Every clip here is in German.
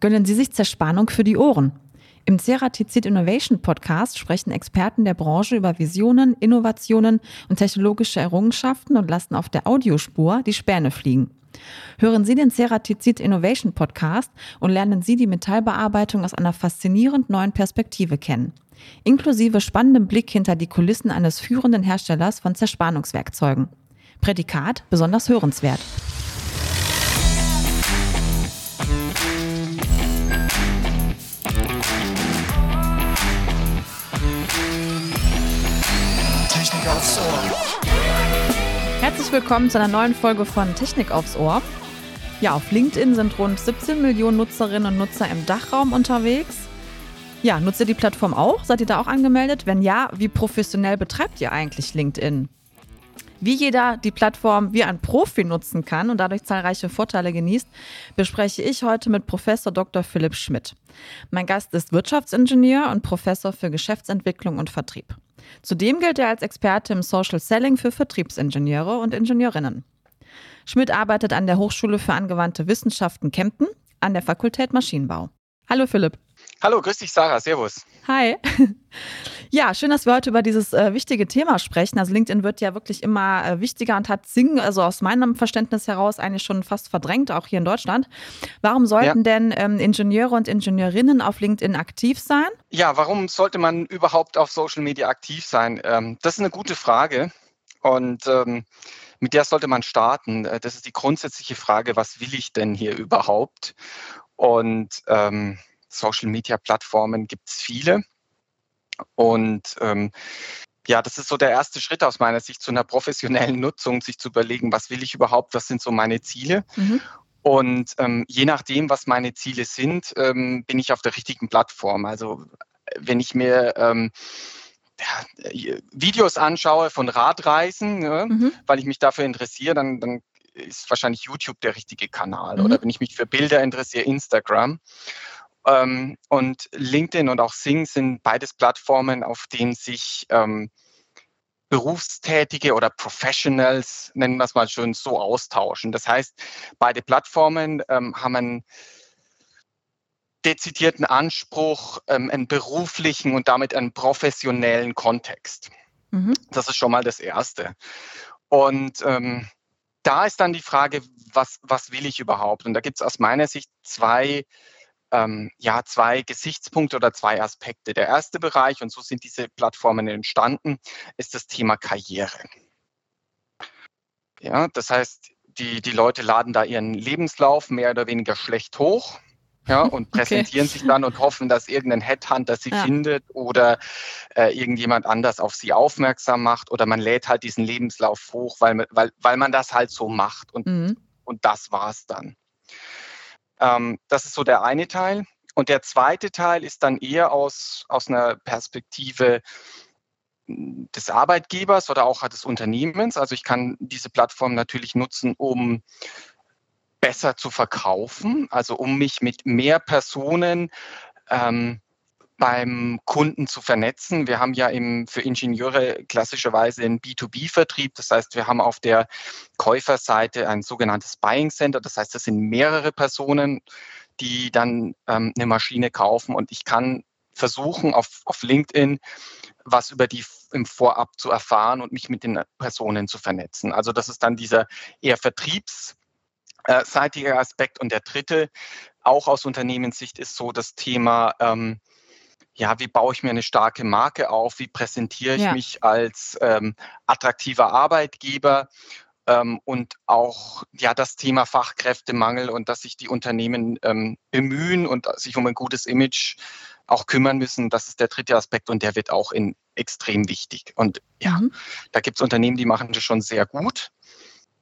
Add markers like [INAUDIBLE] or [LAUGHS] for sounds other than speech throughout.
Gönnen Sie sich Zerspannung für die Ohren. Im Ceratizid Innovation Podcast sprechen Experten der Branche über Visionen, Innovationen und technologische Errungenschaften und lassen auf der Audiospur die Späne fliegen. Hören Sie den Ceratizid Innovation Podcast und lernen Sie die Metallbearbeitung aus einer faszinierend neuen Perspektive kennen. Inklusive spannendem Blick hinter die Kulissen eines führenden Herstellers von Zerspannungswerkzeugen. Prädikat besonders hörenswert. Herzlich willkommen zu einer neuen Folge von Technik aufs Ohr. Ja, auf LinkedIn sind rund 17 Millionen Nutzerinnen und Nutzer im Dachraum unterwegs. Ja, nutzt ihr die Plattform auch? Seid ihr da auch angemeldet? Wenn ja, wie professionell betreibt ihr eigentlich LinkedIn? Wie jeder die Plattform wie ein Profi nutzen kann und dadurch zahlreiche Vorteile genießt, bespreche ich heute mit Professor Dr. Philipp Schmidt. Mein Gast ist Wirtschaftsingenieur und Professor für Geschäftsentwicklung und Vertrieb. Zudem gilt er als Experte im Social Selling für Vertriebsingenieure und Ingenieurinnen. Schmidt arbeitet an der Hochschule für angewandte Wissenschaften Kempten an der Fakultät Maschinenbau. Hallo Philipp. Hallo, grüß dich Sarah, servus. Hi. [LAUGHS] Ja, schön, dass wir heute über dieses äh, wichtige Thema sprechen. Also LinkedIn wird ja wirklich immer äh, wichtiger und hat Sing, also aus meinem Verständnis heraus, eigentlich schon fast verdrängt, auch hier in Deutschland. Warum sollten ja. denn ähm, Ingenieure und Ingenieurinnen auf LinkedIn aktiv sein? Ja, warum sollte man überhaupt auf Social Media aktiv sein? Ähm, das ist eine gute Frage und ähm, mit der sollte man starten. Äh, das ist die grundsätzliche Frage, was will ich denn hier überhaupt? Und ähm, Social-Media-Plattformen gibt es viele. Und ähm, ja, das ist so der erste Schritt aus meiner Sicht zu einer professionellen [LAUGHS] Nutzung, sich zu überlegen, was will ich überhaupt, was sind so meine Ziele. Mhm. Und ähm, je nachdem, was meine Ziele sind, ähm, bin ich auf der richtigen Plattform. Also wenn ich mir ähm, Videos anschaue von Radreisen, ne, mhm. weil ich mich dafür interessiere, dann, dann ist wahrscheinlich YouTube der richtige Kanal. Mhm. Oder wenn ich mich für Bilder interessiere, Instagram. Ähm, und LinkedIn und auch Sing sind beides Plattformen, auf denen sich ähm, Berufstätige oder Professionals, nennen wir es mal schon, so austauschen. Das heißt, beide Plattformen ähm, haben einen dezidierten Anspruch, ähm, einen beruflichen und damit einen professionellen Kontext. Mhm. Das ist schon mal das Erste. Und ähm, da ist dann die Frage, was, was will ich überhaupt? Und da gibt es aus meiner Sicht zwei ähm, ja, zwei Gesichtspunkte oder zwei Aspekte. Der erste Bereich, und so sind diese Plattformen entstanden, ist das Thema Karriere. Ja, das heißt, die, die Leute laden da ihren Lebenslauf mehr oder weniger schlecht hoch. Ja, [LAUGHS] und präsentieren okay. sich dann und hoffen, dass irgendein Headhunter sie ja. findet oder äh, irgendjemand anders auf sie aufmerksam macht oder man lädt halt diesen Lebenslauf hoch, weil, weil, weil man das halt so macht und, mhm. und das war's dann. Ähm, das ist so der eine Teil. Und der zweite Teil ist dann eher aus, aus einer Perspektive hm, des Arbeitgebers oder auch des Unternehmens. Also ich kann diese Plattform natürlich nutzen, um besser zu verkaufen, also um mich mit mehr Personen ähm, beim Kunden zu vernetzen. Wir haben ja im, für Ingenieure klassischerweise einen B2B-Vertrieb. Das heißt, wir haben auf der Käuferseite ein sogenanntes Buying Center. Das heißt, das sind mehrere Personen, die dann ähm, eine Maschine kaufen und ich kann versuchen, auf, auf LinkedIn was über die im Vorab zu erfahren und mich mit den Personen zu vernetzen. Also das ist dann dieser eher vertriebsseitige Aspekt. Und der dritte, auch aus Unternehmenssicht, ist so das Thema ähm, ja, wie baue ich mir eine starke Marke auf, wie präsentiere ich ja. mich als ähm, attraktiver Arbeitgeber ähm, und auch ja das Thema Fachkräftemangel und dass sich die Unternehmen ähm, bemühen und sich um ein gutes Image auch kümmern müssen. Das ist der dritte Aspekt und der wird auch in extrem wichtig. Und ja, mhm. da gibt es Unternehmen, die machen das schon sehr gut.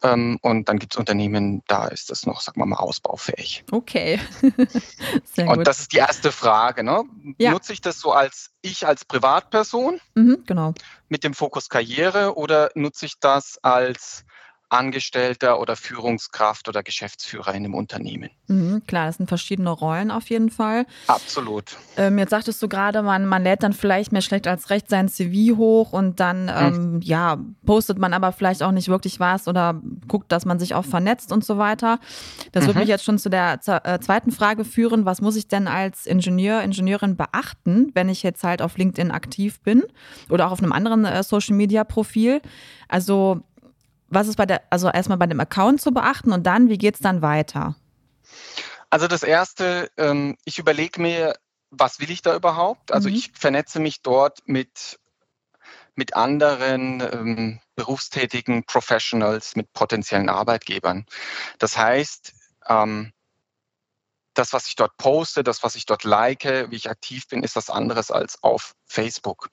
Ähm, und dann gibt es Unternehmen, da ist das noch, sagen wir mal, ausbaufähig. Okay. [LAUGHS] Sehr und gut. das ist die erste Frage. Ne? Ja. Nutze ich das so als ich als Privatperson mhm, genau. mit dem Fokus Karriere oder nutze ich das als Angestellter oder Führungskraft oder Geschäftsführer in einem Unternehmen. Mhm, klar, das sind verschiedene Rollen auf jeden Fall. Absolut. Ähm, jetzt sagtest du gerade, man, man lädt dann vielleicht mehr schlecht als recht sein CV hoch und dann hm. ähm, ja, postet man aber vielleicht auch nicht wirklich was oder guckt, dass man sich auch vernetzt und so weiter. Das mhm. würde mich jetzt schon zu der äh, zweiten Frage führen. Was muss ich denn als Ingenieur, Ingenieurin beachten, wenn ich jetzt halt auf LinkedIn aktiv bin oder auch auf einem anderen äh, Social-Media-Profil? Also was ist bei der, also erstmal bei dem Account zu beachten und dann, wie geht es dann weiter? Also das erste, ähm, ich überlege mir, was will ich da überhaupt? Also mhm. ich vernetze mich dort mit, mit anderen ähm, berufstätigen Professionals, mit potenziellen Arbeitgebern. Das heißt, ähm, das, was ich dort poste, das, was ich dort like, wie ich aktiv bin, ist was anderes als auf Facebook.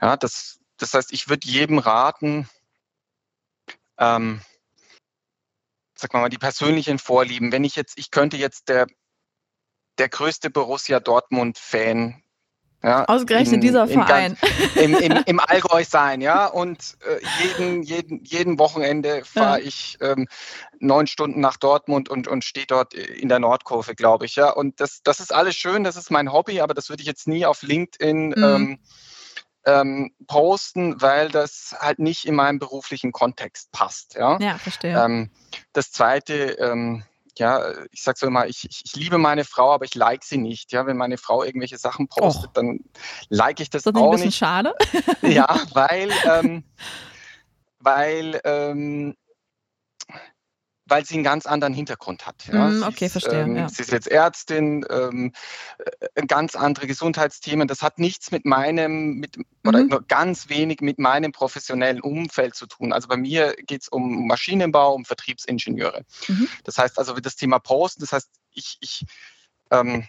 Ja, das, das heißt, ich würde jedem raten, ähm, sag mal, die persönlichen Vorlieben. Wenn ich jetzt, ich könnte jetzt der, der größte Borussia Dortmund-Fan ja, Ausgerechnet in, dieser Verein. Im, im, Im, [LAUGHS] Allgäu sein, ja. Und äh, jeden, jeden, jeden Wochenende fahre ja. ich ähm, neun Stunden nach Dortmund und, und stehe dort in der Nordkurve, glaube ich. Ja. Und das, das ist alles schön, das ist mein Hobby, aber das würde ich jetzt nie auf LinkedIn mhm. ähm, ähm, posten, weil das halt nicht in meinem beruflichen Kontext passt. Ja, ja verstehe. Ähm, das zweite, ähm, ja, ich sage so immer, ich, ich, ich, liebe meine Frau, aber ich like sie nicht. Ja, wenn meine Frau irgendwelche Sachen postet, Och. dann like ich das, das auch nicht. Ist ein bisschen schade. ja, [LAUGHS] weil, ähm, weil ähm, weil sie einen ganz anderen Hintergrund hat. Ja. Mm, okay, ist, verstehe. Ähm, ja. Sie ist jetzt Ärztin, ähm, äh, ganz andere Gesundheitsthemen. Das hat nichts mit meinem, mit, mhm. oder nur ganz wenig mit meinem professionellen Umfeld zu tun. Also bei mir geht es um Maschinenbau, um Vertriebsingenieure. Mhm. Das heißt also das Thema Posten, das heißt, ich, ich ähm,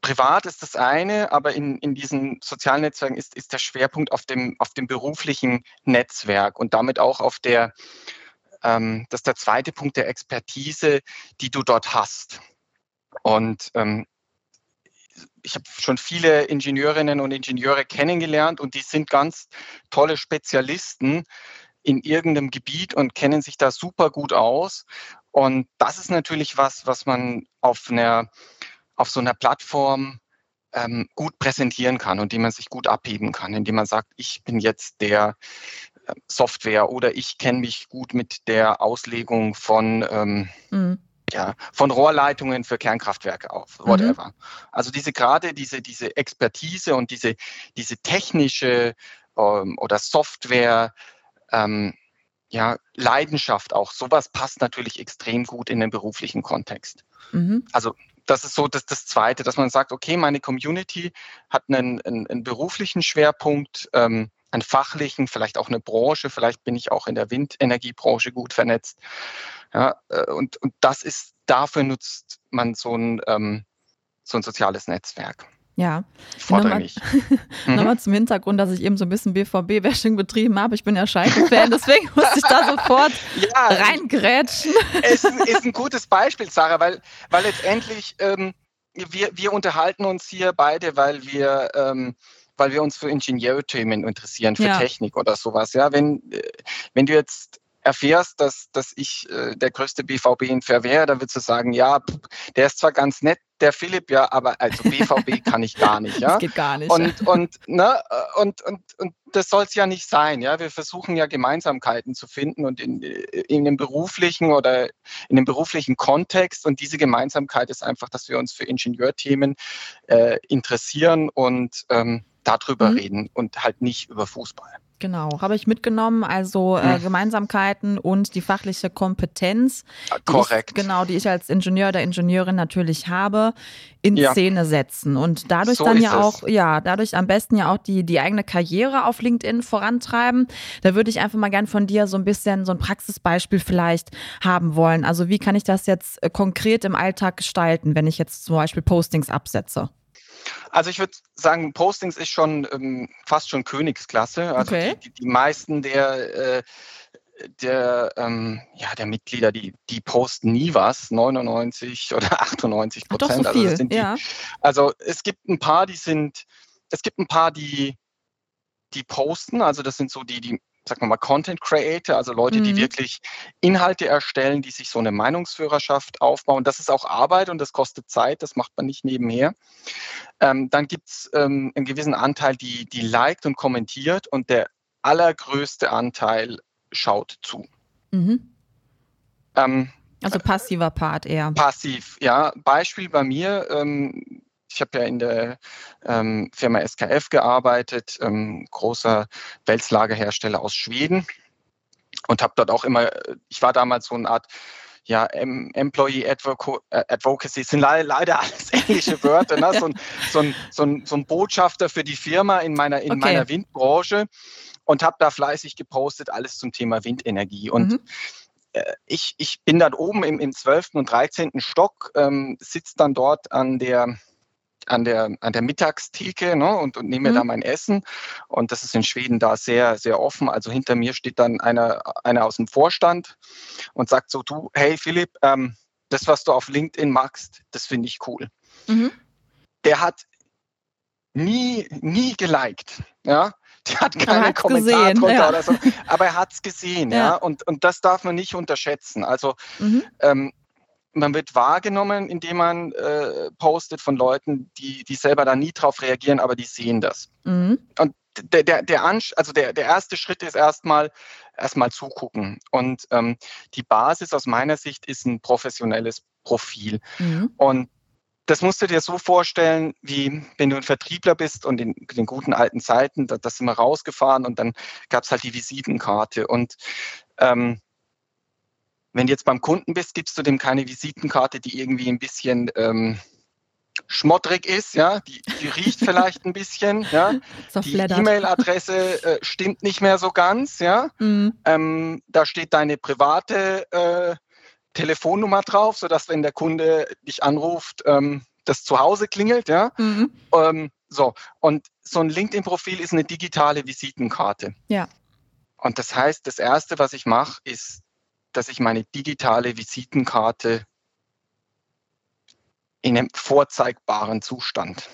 privat ist das eine, aber in, in diesen sozialen Netzwerken ist, ist der Schwerpunkt auf dem, auf dem beruflichen Netzwerk und damit auch auf der ähm, das ist der zweite Punkt der Expertise, die du dort hast. Und ähm, ich habe schon viele Ingenieurinnen und Ingenieure kennengelernt und die sind ganz tolle Spezialisten in irgendeinem Gebiet und kennen sich da super gut aus. Und das ist natürlich was, was man auf einer, auf so einer Plattform ähm, gut präsentieren kann und die man sich gut abheben kann, indem man sagt, ich bin jetzt der Software oder ich kenne mich gut mit der Auslegung von, ähm, mhm. ja, von Rohrleitungen für Kernkraftwerke auf, whatever. Mhm. Also diese gerade diese, diese Expertise und diese, diese technische ähm, oder Software, ähm, ja, Leidenschaft auch, sowas passt natürlich extrem gut in den beruflichen Kontext. Mhm. Also das ist so das, das Zweite, dass man sagt, okay, meine Community hat einen, einen, einen beruflichen Schwerpunkt, ähm, einen fachlichen, vielleicht auch eine Branche, vielleicht bin ich auch in der Windenergiebranche gut vernetzt. Ja, äh, und, und das ist, dafür nutzt man so ein, ähm, so ein soziales Netzwerk. Ja, nochmal, [LAUGHS] nochmal mhm. zum Hintergrund, dass ich eben so ein bisschen BVB-Bashing betrieben habe. Ich bin ja Schalke-Fan, deswegen musste ich da sofort [LAUGHS] ja, reingrätschen. Es ist, ist, ein gutes Beispiel, Sarah, weil, weil letztendlich ähm, wir, wir unterhalten uns hier beide, weil wir ähm, weil wir uns für Ingenieurthemen interessieren, für ja. Technik oder sowas. Ja, wenn, äh, wenn du jetzt erfährst, dass, dass ich äh, der größte BVB-Fan wäre, dann würdest du sagen, ja, der ist zwar ganz nett, der Philipp, ja, aber also BVB [LAUGHS] kann ich gar nicht. Ja? Das geht gar nicht. Und, und, ne, und, und, und das soll es ja nicht sein. Ja? Wir versuchen ja Gemeinsamkeiten zu finden und in, in dem beruflichen oder in dem beruflichen Kontext. Und diese Gemeinsamkeit ist einfach, dass wir uns für Ingenieurthemen äh, interessieren und ähm, darüber mhm. reden und halt nicht über Fußball. Genau, habe ich mitgenommen. Also äh, hm. Gemeinsamkeiten und die fachliche Kompetenz. Korrekt. Ich, genau, die ich als Ingenieur oder Ingenieurin natürlich habe, in ja. Szene setzen. Und dadurch so dann ja auch, es. ja, dadurch am besten ja auch die, die eigene Karriere auf LinkedIn vorantreiben. Da würde ich einfach mal gern von dir so ein bisschen so ein Praxisbeispiel vielleicht haben wollen. Also wie kann ich das jetzt äh, konkret im Alltag gestalten, wenn ich jetzt zum Beispiel Postings absetze? Also ich würde sagen, Postings ist schon ähm, fast schon Königsklasse. Also okay. die, die, meisten der, äh, der, ähm, ja, der Mitglieder, die, die posten nie was, 99 oder [LAUGHS] 98 Prozent. So also, die, ja. also es gibt ein paar, die sind, es gibt ein paar, die, die posten, also das sind so die, die sagen wir mal, Content Creator, also Leute, mhm. die wirklich Inhalte erstellen, die sich so eine Meinungsführerschaft aufbauen. Das ist auch Arbeit und das kostet Zeit, das macht man nicht nebenher. Ähm, dann gibt es ähm, einen gewissen Anteil, die, die liked und kommentiert und der allergrößte Anteil schaut zu. Mhm. Ähm, also passiver Part eher. Passiv, ja. Beispiel bei mir, ähm, ich habe ja in der ähm, Firma SKF gearbeitet, ähm, großer Wälzlagerhersteller aus Schweden und habe dort auch immer, ich war damals so eine Art ja, Employee Advoco äh, Advocacy sind leider, leider [LAUGHS] alles englische Wörter, ne? so, ein, so, ein, so, ein, so ein Botschafter für die Firma in meiner, in okay. meiner Windbranche und habe da fleißig gepostet, alles zum Thema Windenergie. Und mhm. Äh, ich, ich bin dann oben im, im 12. und 13. Stock, ähm, sitze dann dort an der an der, an der Mittagstheke ne, und, und nehme mhm. da mein Essen. Und das ist in Schweden da sehr, sehr offen. Also hinter mir steht dann einer, einer aus dem Vorstand und sagt so, du, hey Philipp, ähm, das, was du auf LinkedIn machst, das finde ich cool. Mhm. Der hat nie, nie geliked. Ja, der hat keinen Kommentar gesehen, drunter ja. oder so, aber er hat es gesehen, [LAUGHS] ja. ja. Und, und das darf man nicht unterschätzen. Also mhm. ähm, man wird wahrgenommen, indem man äh, postet von Leuten, die, die selber da nie drauf reagieren, aber die sehen das. Mhm. Und der, der, der, also der, der erste Schritt ist erstmal erstmal zugucken. Und ähm, die Basis aus meiner Sicht ist ein professionelles Profil. Mhm. Und das musst du dir so vorstellen, wie wenn du ein Vertriebler bist und in den guten alten Zeiten, da, da sind wir rausgefahren und dann gab es halt die Visitenkarte. Und ähm, wenn du jetzt beim Kunden bist, gibst du dem keine Visitenkarte, die irgendwie ein bisschen ähm, schmottrig ist, ja, die, die riecht vielleicht ein bisschen, ja, die E-Mail-Adresse äh, stimmt nicht mehr so ganz, ja, mhm. ähm, da steht deine private äh, Telefonnummer drauf, sodass wenn der Kunde dich anruft, ähm, das zu Hause klingelt, ja. Mhm. Ähm, so, und so ein LinkedIn-Profil ist eine digitale Visitenkarte. Ja. Und das heißt, das Erste, was ich mache, ist, dass ich meine digitale Visitenkarte in einem vorzeigbaren Zustand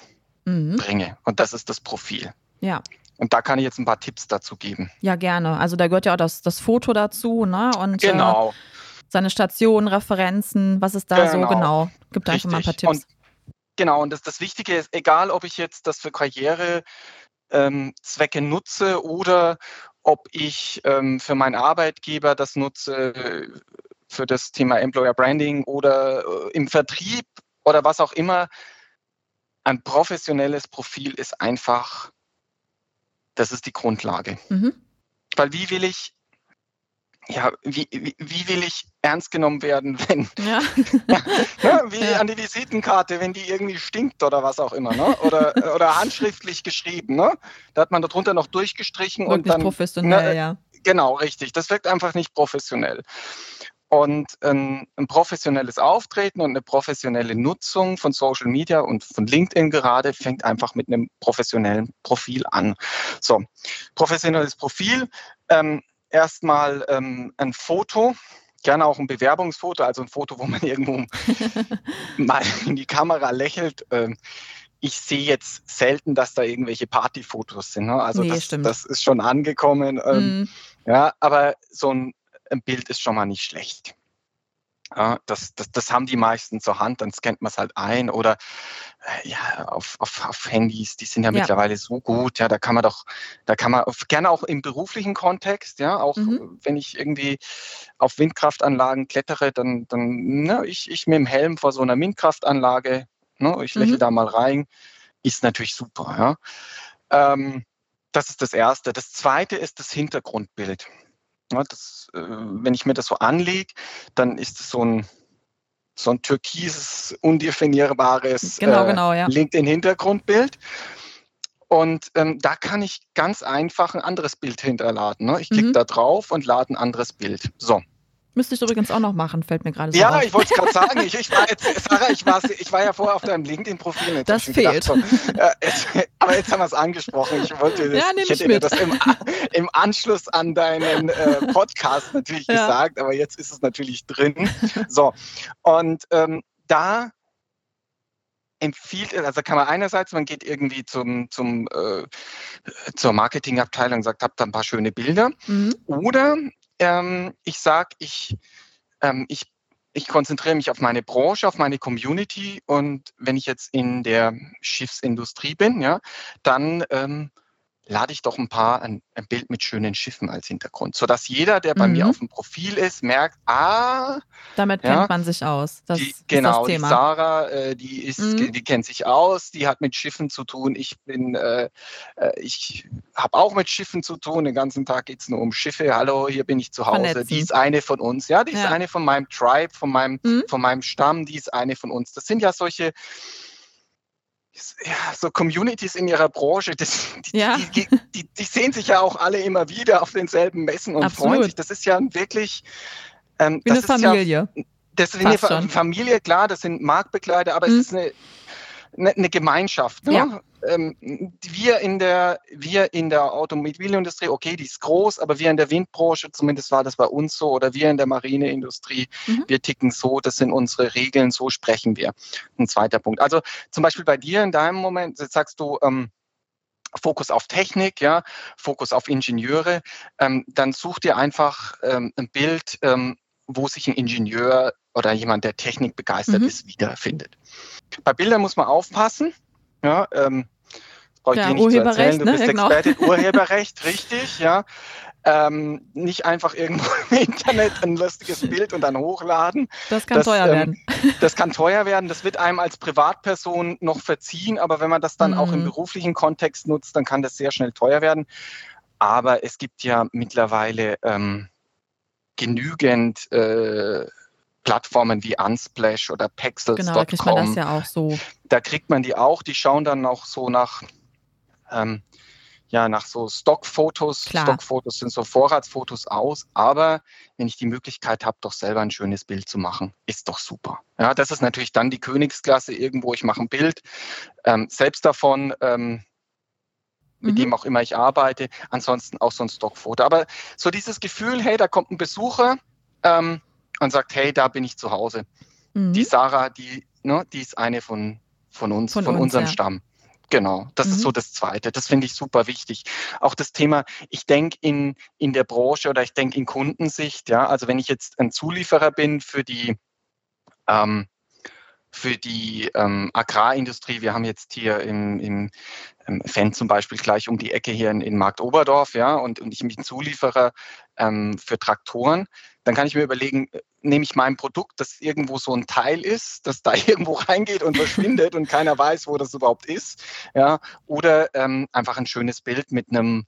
mhm. bringe. Und das ist das Profil. Ja. Und da kann ich jetzt ein paar Tipps dazu geben. Ja, gerne. Also da gehört ja auch das, das Foto dazu, ne? Und äh, genau. Äh, seine Stationen, Referenzen, was ist da genau. so genau? Gibt da einfach mal ein paar Tipps. Und, genau, und das, das Wichtige ist, egal ob ich jetzt das für Karrierezwecke ähm, nutze oder ob ich ähm, für meinen Arbeitgeber das nutze für das Thema Employer Branding oder äh, im Vertrieb oder was auch immer, ein professionelles Profil ist einfach, das ist die Grundlage. Mhm. Weil wie will ich ja, wie, wie, wie, will ich ernst genommen werden, wenn, [LAUGHS] ja. ja, [LAUGHS] wie ja. an die Visitenkarte, wenn die irgendwie stinkt oder was auch immer, ne? oder, [LAUGHS] oder handschriftlich geschrieben. Ne? Da hat man darunter noch durchgestrichen Wirkt und dann. professionell, ne, ja. Genau, richtig. Das wirkt einfach nicht professionell. Und ein, ein, professionelles Auftreten und eine professionelle Nutzung von Social Media und von LinkedIn gerade fängt einfach mit einem professionellen Profil an. So, professionelles Profil. Ähm, erstmal ähm, ein Foto, gerne auch ein Bewerbungsfoto, also ein Foto, wo man [LAUGHS] irgendwo [LAUGHS] mal in die Kamera lächelt. Ähm, ich sehe jetzt selten, dass da irgendwelche Partyfotos sind. Ne? Also nee, das, das, ist schon angekommen. Ähm, mm. Ja, aber so ein, ein Bild ist schon mal nicht schlecht. Ja, das, das, das haben die meisten zur Hand, dann scannt man es halt ein oder äh, ja, auf, auf, auf Handys, die sind ja, ja, mittlerweile so gut, ja, da kann man doch, da kann man gerne auch im beruflichen Kontext, ja, auch mhm. wenn ich irgendwie auf Windkraftanlagen klettere, dann, dann ne, ich, ich mit dem Helm vor so einer Windkraftanlage, ne, ich lächle mhm. da mal rein, ist natürlich super, ja. Ähm, das ist das Erste. Das Zweite ist das Hintergrundbild. Ja, das, äh, wenn ich mir das so anlege, dann ist es so ein, so ein türkises, undefinierbares genau, äh, genau, ja. LinkedIn-Hintergrundbild. Und ähm, da kann ich ganz einfach ein anderes Bild hinterladen. Ne? Ich klicke mhm. da drauf und lade ein anderes Bild. So. Müsste ich übrigens auch noch machen, fällt mir gerade so Ja, auf. ich wollte es gerade sagen. Ich, ich, war jetzt, [LAUGHS] Sarah, ich, war, ich war ja vorher auf deinem LinkedIn-Profil. Das fehlt. Gedacht, so, äh, aber jetzt haben wir es angesprochen. Ich wollte das, ja, ich hätte mir das im, im, Anschluss an deinen äh, Podcast natürlich ja. gesagt, aber jetzt ist es natürlich drin. So, und ähm, da empfiehlt, also kann man einerseits, man geht irgendwie zum, zum, äh, zur Marketingabteilung und sagt, habt da ein paar schöne Bilder. Mhm. Oder ähm, ich sage, ich, ähm, ich, ich konzentriere mich auf meine Branche, auf meine Community und wenn ich jetzt in der Schiffsindustrie bin, ja, dann ähm, lade ich doch ein paar ein, ein, Bild mit schönen Schiffen als Hintergrund, sodass jeder, der bei mhm. mir auf dem Profil ist, merkt, ah, damit ja, kennt man sich aus. Das die, genau, die Sarah, äh, die ist, mhm. die kennt sich aus, die hat mit Schiffen zu tun. Ich bin, äh, äh ich habe auch mit Schiffen zu tun. Den ganzen Tag geht es nur um Schiffe. Hallo, hier bin ich zu Hause. Vernetzen. Die ist eine von uns. Ja, die ist eine von meinem Tribe, von meinem, mhm. von meinem Stamm. Die ist eine von uns. Das sind ja solche ja, so Communities in ihrer Branche, das, die, ja. die, die, die, sehen sich ja auch alle immer wieder auf denselben Messen und Absolut. freuen sich. Das ist ja wirklich. Ähm, Wie eine Familie. Ja, das ist eine schon. Familie, klar, das sind Marktbegleiter, aber mhm. es ist eine, eine, eine Gemeinschaft. Ne? Ja ähm, wir, in der, wir in der Automobilindustrie, okay, die ist groß, aber wir in der Windbranche, zumindest war das bei uns so, oder wir in der Marineindustrie, mhm. wir ticken so, das sind unsere Regeln, so sprechen wir. Ein zweiter Punkt. Also zum Beispiel bei dir in deinem Moment, jetzt sagst du, ähm, Fokus auf Technik, ja, Fokus auf Ingenieure, ähm, dann such dir einfach ähm, ein Bild, ähm, wo sich ein Ingenieur oder jemand, der Technik begeistert mhm. ist, wiederfindet. Bei Bildern muss man aufpassen. Ja, ähm, brauche ich ja, dir nicht Urheberrecht, zu erzählen. Du ne? bist genau. Expertin, [LAUGHS] Urheberrecht, richtig, ja. Ähm, nicht einfach irgendwo [LAUGHS] im Internet ein lustiges Bild und dann hochladen. Das kann das, teuer ähm, werden. [LAUGHS] Das kann teuer werden. Das wird einem als Privatperson noch verziehen, aber wenn man das dann mhm. auch im mhm. beruflichen Kontext nutzt, dann kann das sehr schnell teuer werden. Aber es gibt ja mittlerweile ähm, genügend äh, Plattformen wie Unsplash oder Pexels.com. Genau, da kriegt man das ja auch so. Da kriegt man die auch. Die schauen dann auch so nach, ähm, ja, nach so Stockfotos. Klar. Stockfotos sind so Vorratsfotos aus. Aber wenn ich die Möglichkeit habe, doch selber ein schönes Bild zu machen, ist doch super. Ja, das ist natürlich dann die Königsklasse irgendwo. Ich mache ein Bild ähm, selbst davon. Ähm, mit mhm. dem auch immer ich arbeite. Ansonsten auch so ein Stockfoto. Aber so dieses Gefühl, hey, da kommt ein Besucher, ähm, und sagt, hey, da bin ich zu Hause. Mhm. Die Sarah, die, ne, die ist eine von, von uns, von, von uns, unserem ja. Stamm. Genau, das mhm. ist so das Zweite. Das finde ich super wichtig. Auch das Thema, ich denke in, in der Branche oder ich denke in Kundensicht, ja, also wenn ich jetzt ein Zulieferer bin für die, ähm, für die ähm, Agrarindustrie, wir haben jetzt hier im, im ähm, Fan zum Beispiel gleich um die Ecke hier in, in Markt Oberdorf, ja, und, und ich bin Zulieferer ähm, für Traktoren, dann kann ich mir überlegen, äh, nehme ich mein Produkt, das irgendwo so ein Teil ist, das da [LAUGHS] irgendwo reingeht und verschwindet und keiner weiß, wo das überhaupt ist, ja, oder ähm, einfach ein schönes Bild mit einem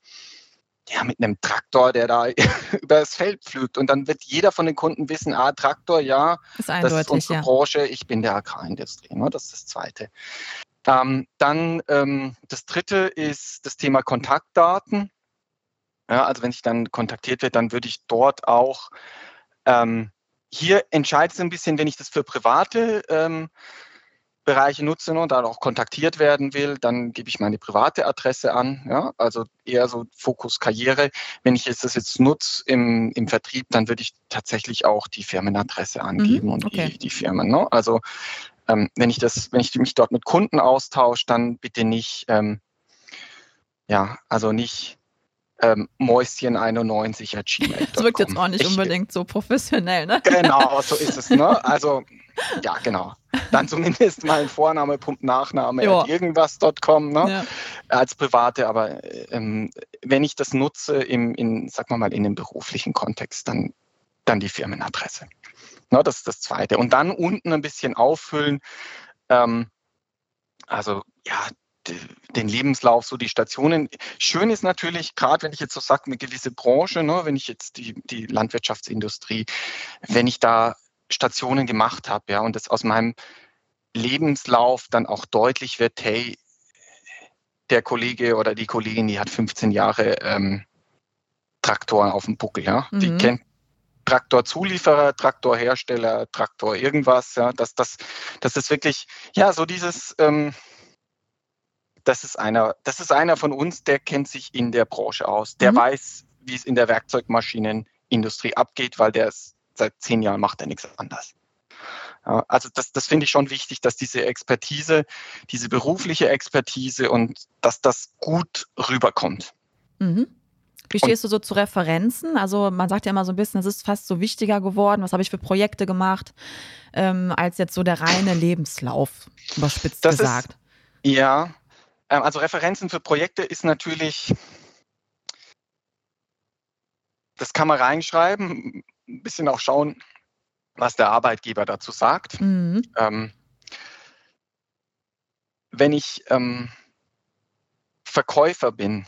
ja, mit einem Traktor, der da [LAUGHS] über das Feld pflügt. Und dann wird jeder von den Kunden wissen, ah, Traktor, ja, ist das ist unsere ja. Branche, ich bin der Agrarindustrie. Ne? Das ist das Zweite. Ähm, dann ähm, das Dritte ist das Thema Kontaktdaten. Ja, also wenn ich dann kontaktiert werde, dann würde ich dort auch, ähm, hier entscheidet es ein bisschen, wenn ich das für private ähm, Bereiche nutze und dann auch kontaktiert werden will, dann gebe ich meine private Adresse an. Ja? Also eher so Fokus Karriere. Wenn ich jetzt das jetzt nutze im, im Vertrieb, dann würde ich tatsächlich auch die Firmenadresse mhm, angeben mhm, und okay. die, die Firmen. Ne? Also ähm, wenn ich das, wenn ich mich dort mit Kunden austausche, dann bitte nicht, ähm, ja, also nicht ähm, Mäuschen91 at gmail. Das wirkt jetzt auch nicht ich, unbedingt so professionell, ne? Genau, [LAUGHS] so ist es, ne? Also, ja, genau. Dann zumindest mal ein Vorname, Punkt, Nachname at irgendwas.com, ne? Ja. Als Private, aber ähm, wenn ich das nutze im, in, sag mal mal, in dem beruflichen Kontext, dann, dann die Firmenadresse. Ne, das ist das Zweite. Und dann unten ein bisschen auffüllen. Ähm, also ja, den Lebenslauf, so die Stationen. Schön ist natürlich, gerade wenn ich jetzt so sage, eine gewisse Branche, ne, wenn ich jetzt die, die Landwirtschaftsindustrie, wenn ich da Stationen gemacht habe, ja, und das aus meinem Lebenslauf dann auch deutlich wird, hey, der Kollege oder die Kollegin, die hat 15 Jahre ähm, Traktoren auf dem Buckel, ja. Mhm. Die kennt Traktorzulieferer, Traktorhersteller, Traktor irgendwas, ja. Das, das, das ist wirklich, ja, so dieses ähm, das ist einer, das ist einer von uns, der kennt sich in der Branche aus. Der mhm. weiß, wie es in der Werkzeugmaschinenindustrie abgeht, weil der ist seit zehn Jahren macht er nichts anderes. Also das, das finde ich schon wichtig, dass diese Expertise, diese berufliche Expertise und dass das gut rüberkommt. Mhm. Wie stehst du so zu Referenzen? Also man sagt ja immer so ein bisschen, es ist fast so wichtiger geworden, was habe ich für Projekte gemacht, ähm, als jetzt so der reine Lebenslauf, überspitzt das gesagt. Ist, ja, also Referenzen für Projekte ist natürlich, das kann man reinschreiben, ein bisschen auch schauen, was der Arbeitgeber dazu sagt. Mhm. Ähm, wenn ich ähm, Verkäufer bin,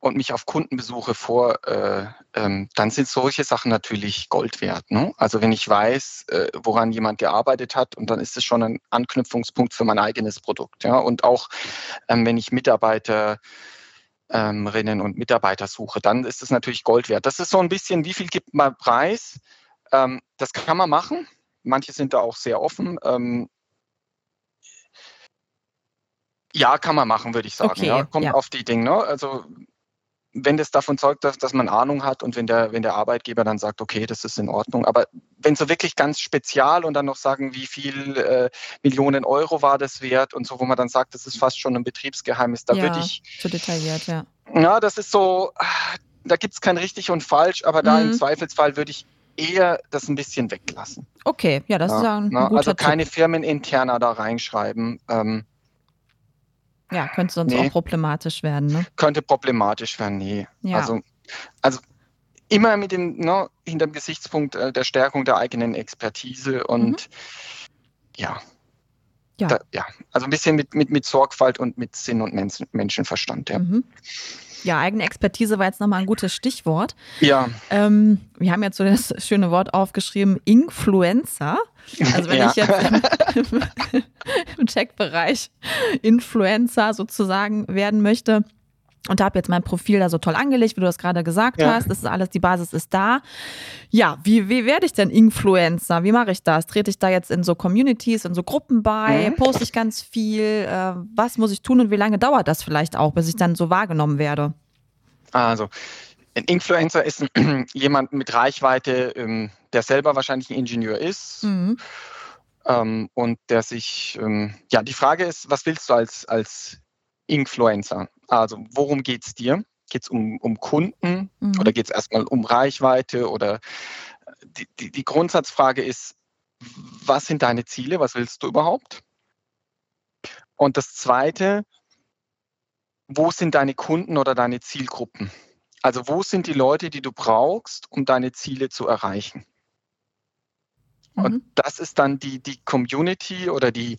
und mich auf Kundenbesuche vor, äh, ähm, dann sind solche Sachen natürlich Gold wert. Ne? Also wenn ich weiß, äh, woran jemand gearbeitet hat, und dann ist es schon ein Anknüpfungspunkt für mein eigenes Produkt. Ja? Und auch ähm, wenn ich Mitarbeiterinnen ähm, und Mitarbeiter suche, dann ist es natürlich Gold wert. Das ist so ein bisschen, wie viel gibt man preis? Ähm, das kann man machen. Manche sind da auch sehr offen. Ähm, ja, kann man machen, würde ich sagen. Okay, ja. Kommt ja. auf die Dinge. Ne? Also wenn das davon zeugt, dass, dass man Ahnung hat und wenn der, wenn der Arbeitgeber dann sagt, okay, das ist in Ordnung. Aber wenn so wirklich ganz spezial und dann noch sagen, wie viel äh, Millionen Euro war das wert und so, wo man dann sagt, das ist fast schon ein Betriebsgeheimnis, da ja, würde ich. Zu detailliert, ja. Ja, das ist so, da gibt es kein richtig und falsch, aber da mhm. im Zweifelsfall würde ich eher das ein bisschen weglassen. Okay, ja, das ja, ist ein, ein Also keine Tipp. Firmeninterner da reinschreiben. Ähm, ja, könnte sonst nee. auch problematisch werden. Ne? Könnte problematisch werden, nee. Ja. Also, also immer mit dem, ne, hinter dem Gesichtspunkt äh, der Stärkung der eigenen Expertise und mhm. ja. Ja. Da, ja, also ein bisschen mit, mit, mit Sorgfalt und mit Sinn und Menschen, Menschenverstand. Ja. Mhm. Ja, eigene Expertise war jetzt nochmal ein gutes Stichwort. Ja. Ähm, wir haben jetzt so das schöne Wort aufgeschrieben, Influencer. Also wenn ja. ich jetzt im, [LAUGHS] im Check-Bereich Influencer sozusagen werden möchte, und habe jetzt mein Profil da so toll angelegt, wie du das gerade gesagt ja. hast. Das ist alles, die Basis ist da. Ja, wie, wie werde ich denn Influencer? Wie mache ich das? Trete ich da jetzt in so Communities, in so Gruppen bei? Mhm. Poste ich ganz viel? Äh, was muss ich tun und wie lange dauert das vielleicht auch, bis ich dann so wahrgenommen werde? Also, ein Influencer ist [CLEARS THROAT] jemand mit Reichweite, ähm, der selber wahrscheinlich ein Ingenieur ist. Mhm. Ähm, und der sich, ähm, ja, die Frage ist, was willst du als, als Influencer? Also, worum geht es dir? Geht es um, um Kunden mhm. oder geht es erstmal um Reichweite? Oder äh, die, die, die Grundsatzfrage ist, was sind deine Ziele? Was willst du überhaupt? Und das Zweite, wo sind deine Kunden oder deine Zielgruppen? Also wo sind die Leute, die du brauchst, um deine Ziele zu erreichen? Mhm. Und das ist dann die, die Community oder die,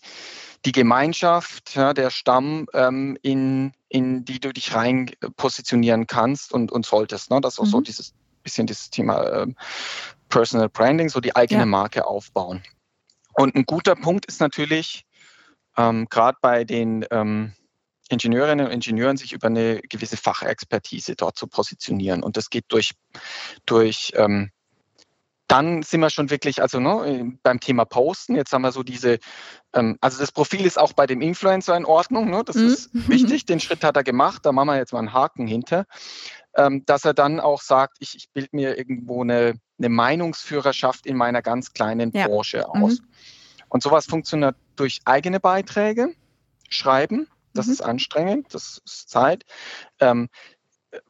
die Gemeinschaft, ja, der Stamm, ähm, in, in die du dich rein positionieren kannst und, und solltest. Ne? Das ist auch mhm. so dieses bisschen dieses Thema ähm, Personal Branding, so die eigene ja. Marke aufbauen. Und ein guter Punkt ist natürlich, ähm, gerade bei den ähm, Ingenieurinnen und Ingenieuren sich über eine gewisse Fachexpertise dort zu positionieren. Und das geht durch, durch ähm, dann sind wir schon wirklich, also ne, beim Thema Posten, jetzt haben wir so diese, ähm, also das Profil ist auch bei dem Influencer in Ordnung, ne, das mhm. ist wichtig, [LAUGHS] den Schritt hat er gemacht, da machen wir jetzt mal einen Haken hinter, ähm, dass er dann auch sagt, ich, ich bilde mir irgendwo eine, eine Meinungsführerschaft in meiner ganz kleinen ja. Branche aus. Mhm. Und sowas funktioniert durch eigene Beiträge, Schreiben, das mhm. ist anstrengend, das ist Zeit. Ähm,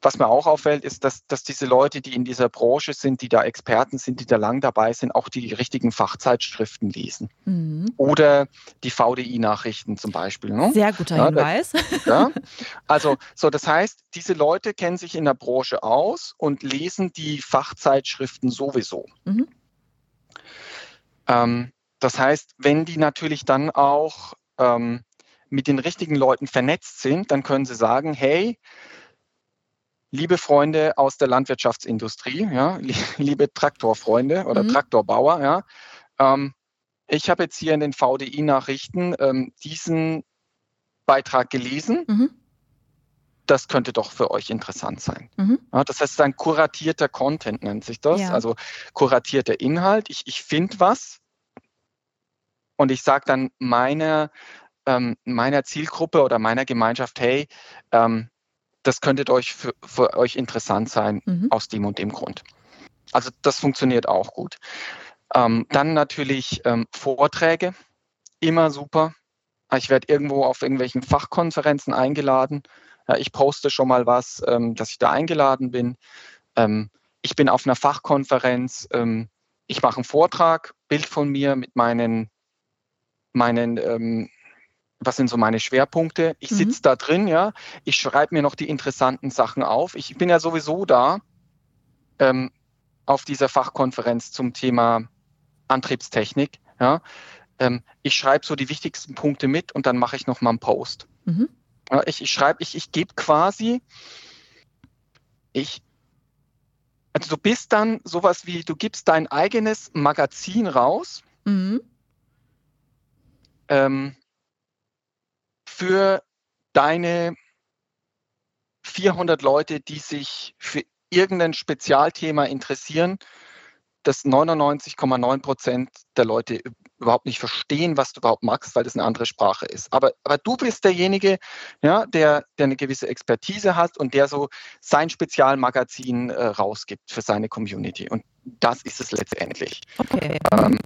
was mir auch auffällt, ist, dass, dass diese Leute, die in dieser Branche sind, die da Experten sind, die da lang dabei sind, auch die richtigen Fachzeitschriften lesen. Mhm. Oder die VDI-Nachrichten zum Beispiel. Ne? Sehr guter ja, Hinweis. Da, [LAUGHS] ja. Also, so, das heißt, diese Leute kennen sich in der Branche aus und lesen die Fachzeitschriften sowieso. Mhm. Ähm, das heißt, wenn die natürlich dann auch ähm, mit den richtigen Leuten vernetzt sind, dann können sie sagen, hey, liebe Freunde aus der Landwirtschaftsindustrie, ja, [LAUGHS] liebe Traktorfreunde oder mhm. Traktorbauer, ja, ähm, ich habe jetzt hier in den VDI-Nachrichten ähm, diesen Beitrag gelesen. Mhm. Das könnte doch für euch interessant sein. Mhm. Ja, das heißt, ein kuratierter Content nennt sich das, ja. also kuratierter Inhalt. Ich, ich finde was und ich sage dann meiner, ähm, meiner Zielgruppe oder meiner Gemeinschaft, hey, ähm, das könnte euch für, für euch interessant sein mhm. aus dem und dem Grund. Also das funktioniert auch gut. Ähm, dann natürlich ähm, Vorträge, immer super. Ich werde irgendwo auf irgendwelchen Fachkonferenzen eingeladen. Ja, ich poste schon mal was, ähm, dass ich da eingeladen bin. Ähm, ich bin auf einer Fachkonferenz, ähm, ich mache einen Vortrag, Bild von mir mit meinen, meinen ähm, was sind so meine Schwerpunkte? Ich sitze mhm. da drin, ja. Ich schreibe mir noch die interessanten Sachen auf. Ich bin ja sowieso da ähm, auf dieser Fachkonferenz zum Thema Antriebstechnik. Ja. Ähm, ich schreibe so die wichtigsten Punkte mit und dann mache ich noch mal einen Post. Mhm. Ja, ich ich schreibe, ich, ich gebe quasi, ich, also du bist dann sowas wie, du gibst dein eigenes Magazin raus. Mhm. Ähm, für deine 400 Leute, die sich für irgendein Spezialthema interessieren, dass 99,9 Prozent der Leute überhaupt nicht verstehen, was du überhaupt magst, weil das eine andere Sprache ist. Aber, aber du bist derjenige, ja, der, der eine gewisse Expertise hat und der so sein Spezialmagazin äh, rausgibt für seine Community. Und das ist es letztendlich. Okay. Ähm,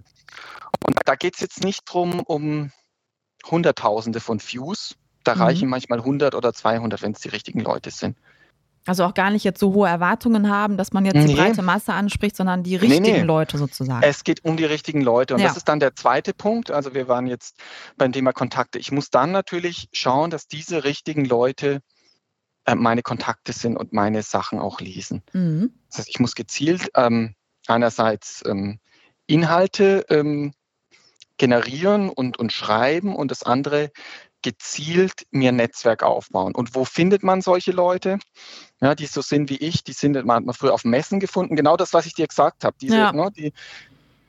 und da geht es jetzt nicht drum um Hunderttausende von Views. Da mhm. reichen manchmal 100 oder 200, wenn es die richtigen Leute sind. Also auch gar nicht jetzt so hohe Erwartungen haben, dass man jetzt nee. die breite Masse anspricht, sondern die richtigen nee, nee. Leute sozusagen. Es geht um die richtigen Leute. Und ja. das ist dann der zweite Punkt. Also wir waren jetzt beim Thema Kontakte. Ich muss dann natürlich schauen, dass diese richtigen Leute äh, meine Kontakte sind und meine Sachen auch lesen. Mhm. Das heißt, ich muss gezielt ähm, einerseits ähm, Inhalte ähm, generieren und, und schreiben und das andere gezielt mir ein Netzwerk aufbauen. Und wo findet man solche Leute, ja, die so sind wie ich? Die sind man hat man früher auf Messen gefunden. Genau das, was ich dir gesagt habe. Diese, ja. ne, die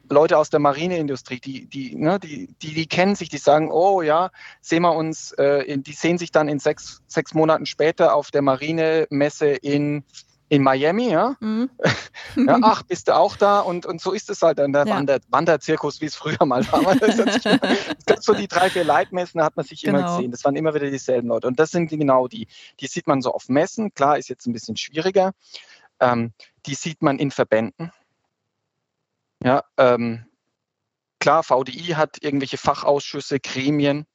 Leute aus der Marineindustrie, die, die, ne, die, die, die kennen sich, die sagen, oh ja, sehen wir uns, äh, die sehen sich dann in sechs, sechs Monaten später auf der Marinemesse in in Miami, ja? Mhm. [LAUGHS] ja. Ach, bist du auch da? Und, und so ist es halt dann der ja. Wander, Wanderzirkus, wie es früher mal war. [LAUGHS] Es gab so die drei, vier Leitmessen, da hat man sich genau. immer gesehen. Das waren immer wieder dieselben Leute. Und das sind genau die. Die sieht man so auf Messen. Klar, ist jetzt ein bisschen schwieriger. Ähm, die sieht man in Verbänden. Ja, ähm, klar, VDI hat irgendwelche Fachausschüsse, Gremien.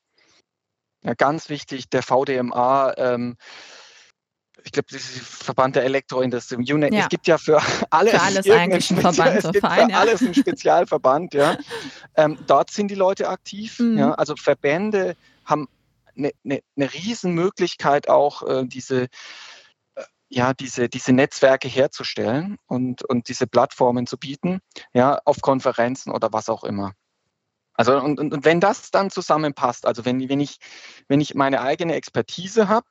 Ja, ganz wichtig, der VDMA. Ähm, ich glaube, das ist Verband der Elektroindustrie. Ja. Es gibt ja für alles, für alles eigentlich einen Verband. Es gibt Verein, für ja. alles einen Spezialverband. Ja. Ähm, dort sind die Leute aktiv. Mhm. Ja. Also Verbände haben eine, eine, eine Riesenmöglichkeit auch, äh, diese, äh, ja, diese, diese Netzwerke herzustellen und, und diese Plattformen zu bieten, ja, auf Konferenzen oder was auch immer. Also und, und, und wenn das dann zusammenpasst, also wenn, wenn, ich, wenn ich meine eigene Expertise habe,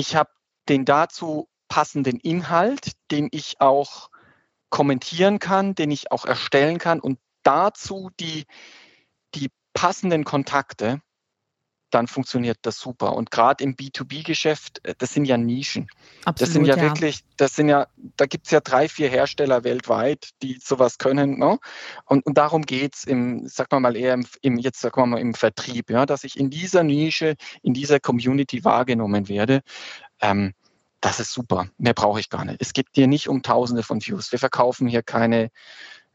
ich habe den dazu passenden Inhalt, den ich auch kommentieren kann, den ich auch erstellen kann und dazu die, die passenden Kontakte, dann funktioniert das super. Und gerade im B2B-Geschäft, äh, das sind ja Nischen. Absolut, das sind ja, ja, wirklich, das sind ja, da gibt es ja drei, vier Hersteller weltweit, die sowas können. Ne? Und, und darum geht es im, sag mal mal eher im, im, jetzt sagen wir mal im Vertrieb, ja, dass ich in dieser Nische, in dieser Community wahrgenommen werde. Ähm, das ist super. Mehr brauche ich gar nicht. Es geht hier nicht um Tausende von Views. Wir verkaufen hier keine,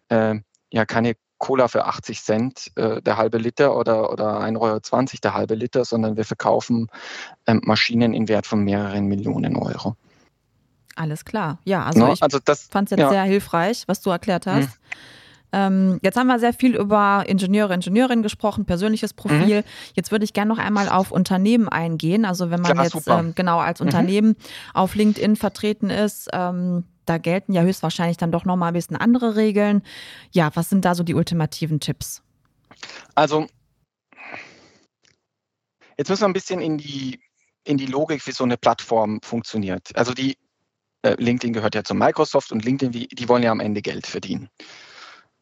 äh, ja, keine Cola für 80 Cent äh, der halbe Liter oder, oder 1,20 Euro der halbe Liter, sondern wir verkaufen ähm, Maschinen in Wert von mehreren Millionen Euro. Alles klar. Ja, also no, ich also fand es jetzt ja. sehr hilfreich, was du erklärt hast. Hm. Ähm, jetzt haben wir sehr viel über Ingenieure, Ingenieurinnen gesprochen, persönliches Profil. Mhm. Jetzt würde ich gerne noch einmal auf Unternehmen eingehen. Also wenn man Klar, jetzt ähm, genau als mhm. Unternehmen auf LinkedIn vertreten ist, ähm, da gelten ja höchstwahrscheinlich dann doch nochmal ein bisschen andere Regeln. Ja, was sind da so die ultimativen Tipps? Also jetzt müssen wir ein bisschen in die, in die Logik, wie so eine Plattform funktioniert. Also die äh, LinkedIn gehört ja zu Microsoft und LinkedIn, die, die wollen ja am Ende Geld verdienen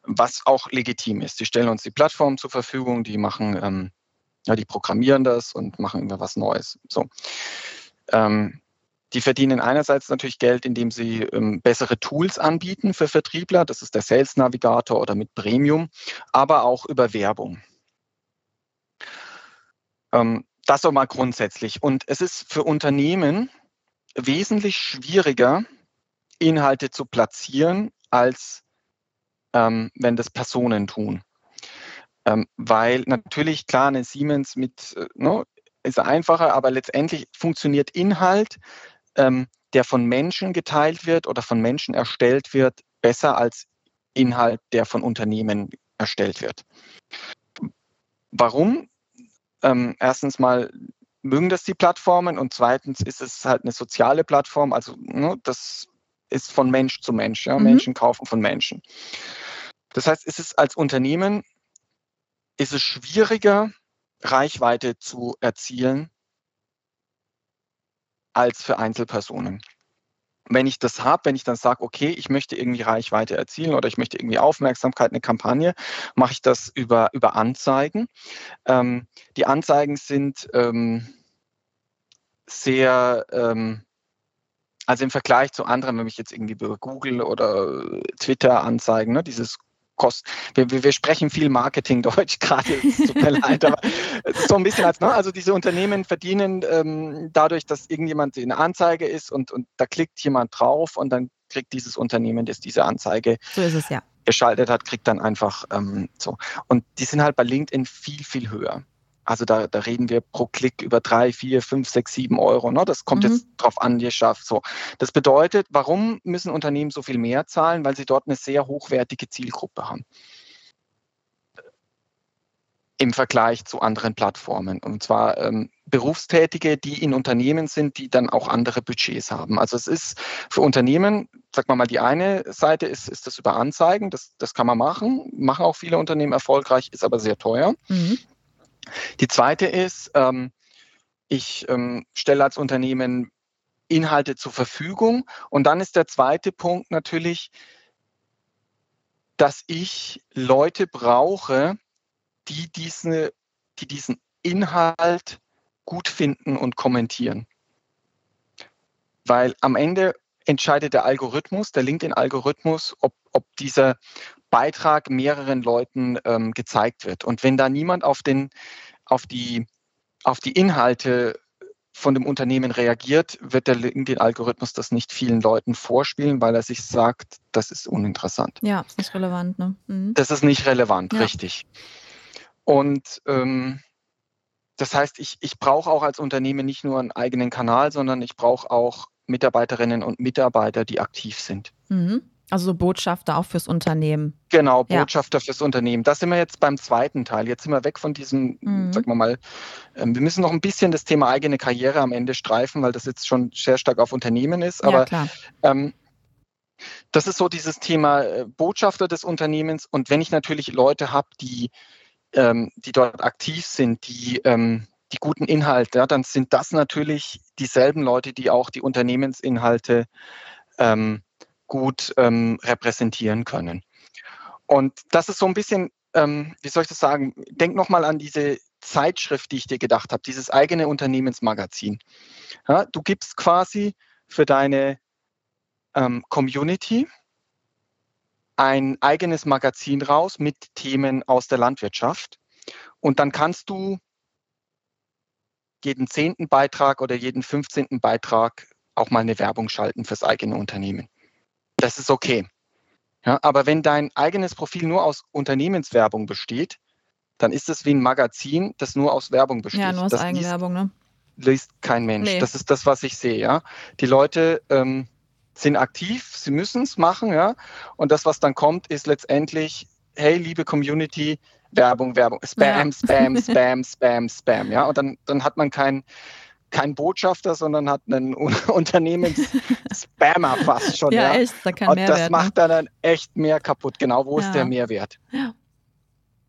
was auch legitim ist. Die stellen uns die Plattform zur Verfügung, die machen, ähm, ja, die programmieren das und machen immer was Neues. So. Ähm, die verdienen einerseits natürlich Geld, indem sie ähm, bessere Tools anbieten für Vertriebler. Das ist der Sales Navigator oder mit Premium, aber auch über Werbung. Ähm, das so mal grundsätzlich. Und es ist für Unternehmen wesentlich schwieriger, Inhalte zu platzieren, als ähm, wenn das Personen tun. Ähm, weil natürlich, klar, eine Siemens mit, äh, no, ist einfacher, aber letztendlich funktioniert Inhalt, ähm, der von Menschen geteilt wird oder von Menschen erstellt wird, besser als Inhalt, der von Unternehmen erstellt wird. Warum? Ähm, erstens mal mögen das die Plattformen und zweitens ist es halt eine soziale Plattform, also ne, das ist von Mensch zu Mensch. Ja? Mhm. Menschen kaufen von Menschen. Das heißt, ist es als Unternehmen ist es schwieriger, Reichweite zu erzielen als für Einzelpersonen. Wenn ich das habe, wenn ich dann sage, okay, ich möchte irgendwie Reichweite erzielen oder ich möchte irgendwie Aufmerksamkeit, eine Kampagne, mache ich das über, über Anzeigen. Ähm, die Anzeigen sind ähm, sehr, ähm, also im Vergleich zu anderen, wenn ich jetzt irgendwie über Google oder Twitter anzeigen, ne, dieses Kost. Wir, wir, wir, sprechen viel Marketing-Deutsch [LAUGHS] gerade, tut mir leid, aber es so ein bisschen als, ne? also diese Unternehmen verdienen ähm, dadurch, dass irgendjemand eine Anzeige ist und, und da klickt jemand drauf und dann kriegt dieses Unternehmen, das diese Anzeige so es, ja. geschaltet hat, kriegt dann einfach ähm, so. Und die sind halt bei LinkedIn viel, viel höher. Also da, da reden wir pro Klick über drei, vier, fünf, sechs, sieben Euro. Ne? Das kommt mhm. jetzt drauf an, wie ihr schafft. So. Das bedeutet, warum müssen Unternehmen so viel mehr zahlen? Weil sie dort eine sehr hochwertige Zielgruppe haben. Im Vergleich zu anderen Plattformen. Und zwar ähm, Berufstätige, die in Unternehmen sind, die dann auch andere Budgets haben. Also es ist für Unternehmen, sag mal mal, die eine Seite ist, ist das über Anzeigen, das, das kann man machen, machen auch viele Unternehmen erfolgreich, ist aber sehr teuer. Mhm. Die zweite ist, ähm, ich ähm, stelle als Unternehmen Inhalte zur Verfügung. Und dann ist der zweite Punkt natürlich, dass ich Leute brauche, die, diese, die diesen Inhalt gut finden und kommentieren. Weil am Ende entscheidet der Algorithmus, der LinkedIn-Algorithmus, ob, ob dieser Beitrag mehreren Leuten ähm, gezeigt wird. Und wenn da niemand auf, den, auf, die, auf die Inhalte von dem Unternehmen reagiert, wird der LinkedIn-Algorithmus das nicht vielen Leuten vorspielen, weil er sich sagt, das ist uninteressant. Ja, ist nicht relevant. Ne? Mhm. Das ist nicht relevant, ja. richtig. Und ähm, das heißt, ich, ich brauche auch als Unternehmen nicht nur einen eigenen Kanal, sondern ich brauche auch Mitarbeiterinnen und Mitarbeiter, die aktiv sind. Mhm. Also so Botschafter auch fürs Unternehmen. Genau, Botschafter ja. fürs Unternehmen. Da sind wir jetzt beim zweiten Teil. Jetzt sind wir weg von diesem, mhm. sagen wir mal, ähm, wir müssen noch ein bisschen das Thema eigene Karriere am Ende streifen, weil das jetzt schon sehr stark auf Unternehmen ist. Aber ja, ähm, das ist so dieses Thema äh, Botschafter des Unternehmens. Und wenn ich natürlich Leute habe, die, ähm, die dort aktiv sind, die ähm, die guten Inhalte, ja, dann sind das natürlich dieselben Leute, die auch die Unternehmensinhalte ähm, gut ähm, repräsentieren können. Und das ist so ein bisschen, ähm, wie soll ich das sagen, denk nochmal an diese Zeitschrift, die ich dir gedacht habe, dieses eigene Unternehmensmagazin. Ja, du gibst quasi für deine ähm, Community ein eigenes Magazin raus mit Themen aus der Landwirtschaft. Und dann kannst du jeden zehnten Beitrag oder jeden 15. Beitrag auch mal eine Werbung schalten fürs eigene Unternehmen das ist okay. Ja, aber wenn dein eigenes Profil nur aus Unternehmenswerbung besteht, dann ist es wie ein Magazin, das nur aus Werbung besteht. Ja, nur aus das Eigenwerbung, ne? Liest kein Mensch. Nee. Das ist das, was ich sehe, ja. Die Leute ähm, sind aktiv, sie müssen es machen, ja. Und das, was dann kommt, ist letztendlich, hey, liebe Community, Werbung, Werbung, Spam, ja. Spam, [LAUGHS] Spam, Spam, Spam, ja. Und dann, dann hat man kein, kein Botschafter, sondern hat einen [LAUGHS] Unternehmens-Spammer fast schon. ja, ja, echt, da kann Und Mehrwert, das macht dann echt mehr kaputt. Genau, wo ja. ist der Mehrwert? Ja.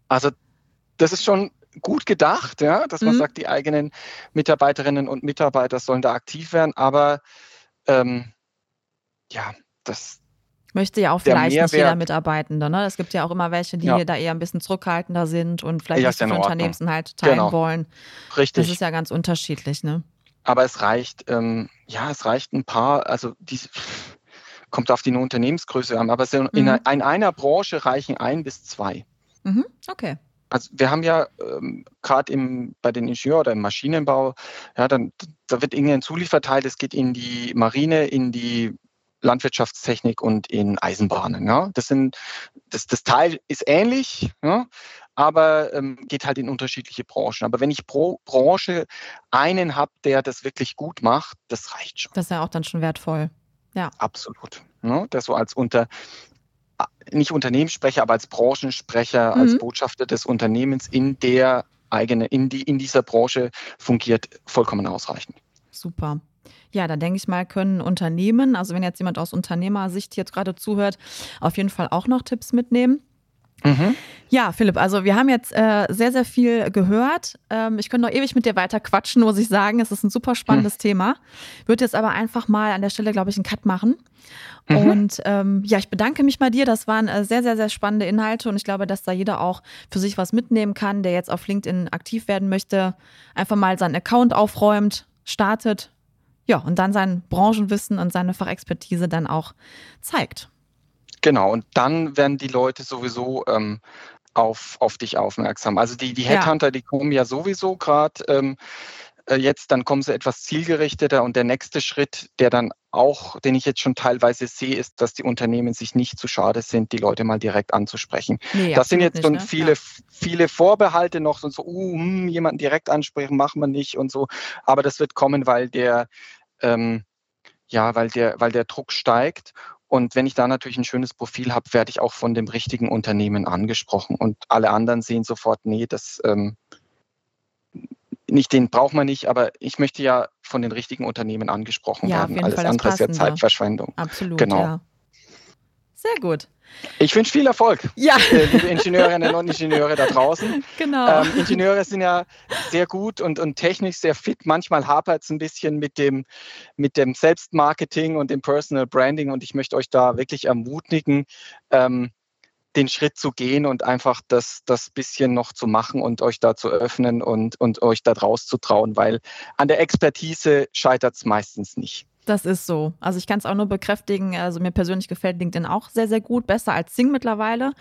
Also das ist schon gut gedacht, ja, dass man mhm. sagt, die eigenen Mitarbeiterinnen und Mitarbeiter sollen da aktiv werden, aber ähm, ja, das, möchte ja auch vielleicht nicht jeder Mitarbeitende. Ne? Es gibt ja auch immer welche, die ja. da eher ein bisschen zurückhaltender sind und vielleicht ja, nicht so viel Unternehmensinhalt teilen genau. wollen. Richtig. Das ist ja ganz unterschiedlich. Ne? Aber es reicht, ähm, ja, es reicht ein paar, also die kommt auf die Unternehmensgröße an, aber in, mhm. in einer Branche reichen ein bis zwei. Mhm. Okay. Also wir haben ja ähm, gerade bei den Ingenieur- oder im Maschinenbau, ja, dann da wird irgendein Zulieferteil, das geht in die Marine, in die Landwirtschaftstechnik und in Eisenbahnen. Ja. Das, sind, das, das Teil ist ähnlich, ja, aber ähm, geht halt in unterschiedliche Branchen. Aber wenn ich pro Branche einen habe, der das wirklich gut macht, das reicht schon. Das ist ja auch dann schon wertvoll. Ja. Absolut. Ja, das so als unter nicht Unternehmenssprecher, aber als Branchensprecher, mhm. als Botschafter des Unternehmens in der eigene, in, die, in dieser Branche fungiert vollkommen ausreichend. Super. Ja, da denke ich mal, können Unternehmen, also wenn jetzt jemand aus Unternehmersicht jetzt gerade zuhört, auf jeden Fall auch noch Tipps mitnehmen. Mhm. Ja, Philipp, also wir haben jetzt äh, sehr, sehr viel gehört. Ähm, ich könnte noch ewig mit dir weiter quatschen, muss ich sagen. Es ist ein super spannendes mhm. Thema. Würde jetzt aber einfach mal an der Stelle, glaube ich, einen Cut machen. Mhm. Und ähm, ja, ich bedanke mich bei dir. Das waren äh, sehr, sehr, sehr spannende Inhalte und ich glaube, dass da jeder auch für sich was mitnehmen kann, der jetzt auf LinkedIn aktiv werden möchte. Einfach mal seinen Account aufräumt, startet, ja, und dann sein Branchenwissen und seine Fachexpertise dann auch zeigt. Genau, und dann werden die Leute sowieso ähm, auf, auf dich aufmerksam. Also die, die Headhunter, ja. die kommen ja sowieso gerade ähm, äh, jetzt, dann kommen sie etwas zielgerichteter und der nächste Schritt, der dann auch, den ich jetzt schon teilweise sehe, ist, dass die Unternehmen sich nicht zu schade sind, die Leute mal direkt anzusprechen. Nee, das sind jetzt nicht, ne? viele, ja. viele Vorbehalte noch, so, uh, hm, jemanden direkt ansprechen, machen wir nicht und so. Aber das wird kommen, weil der, ähm, ja, weil der, weil der Druck steigt. Und wenn ich da natürlich ein schönes Profil habe, werde ich auch von dem richtigen Unternehmen angesprochen. Und alle anderen sehen sofort, nee, das ähm, nicht den braucht man nicht, aber ich möchte ja von den richtigen Unternehmen angesprochen ja, werden. Alles Fall andere ist ja Zeitverschwendung. Absolut. Genau. Ja. Sehr gut. Ich wünsche viel Erfolg, ja. äh, liebe Ingenieurinnen und Ingenieure da draußen. Genau. Ähm, Ingenieure sind ja sehr gut und, und technisch sehr fit. Manchmal hapert es ein bisschen mit dem, mit dem Selbstmarketing und dem Personal Branding und ich möchte euch da wirklich ermutigen, ähm, den Schritt zu gehen und einfach das, das bisschen noch zu machen und euch da zu öffnen und, und euch da draus zu trauen, weil an der Expertise scheitert es meistens nicht. Das ist so. Also ich kann es auch nur bekräftigen. Also mir persönlich gefällt LinkedIn auch sehr, sehr gut. Besser als Sing mittlerweile.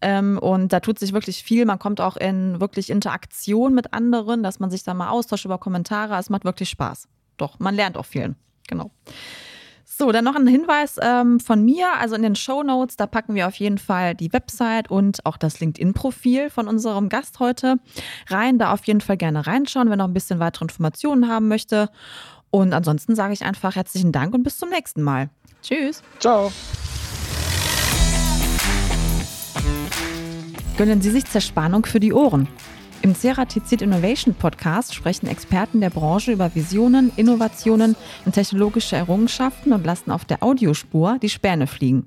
Ähm, und da tut sich wirklich viel. Man kommt auch in wirklich Interaktion mit anderen, dass man sich da mal austauscht über Kommentare. Es macht wirklich Spaß. Doch, man lernt auch viel. Genau. So, dann noch ein Hinweis ähm, von mir. Also in den Show Notes, da packen wir auf jeden Fall die Website und auch das LinkedIn-Profil von unserem Gast heute rein. Da auf jeden Fall gerne reinschauen, wenn noch ein bisschen weitere Informationen haben möchte. Und ansonsten sage ich einfach herzlichen Dank und bis zum nächsten Mal. Tschüss. Ciao. Gönnen Sie sich Zerspannung für die Ohren. Im Ceratizid Innovation Podcast sprechen Experten der Branche über Visionen, Innovationen und technologische Errungenschaften und lassen auf der Audiospur die Späne fliegen.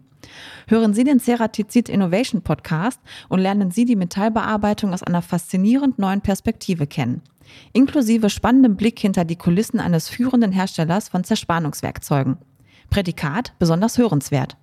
Hören Sie den Ceratizid Innovation Podcast und lernen Sie die Metallbearbeitung aus einer faszinierend neuen Perspektive kennen. Inklusive spannendem Blick hinter die Kulissen eines führenden Herstellers von Zerspannungswerkzeugen. Prädikat besonders hörenswert.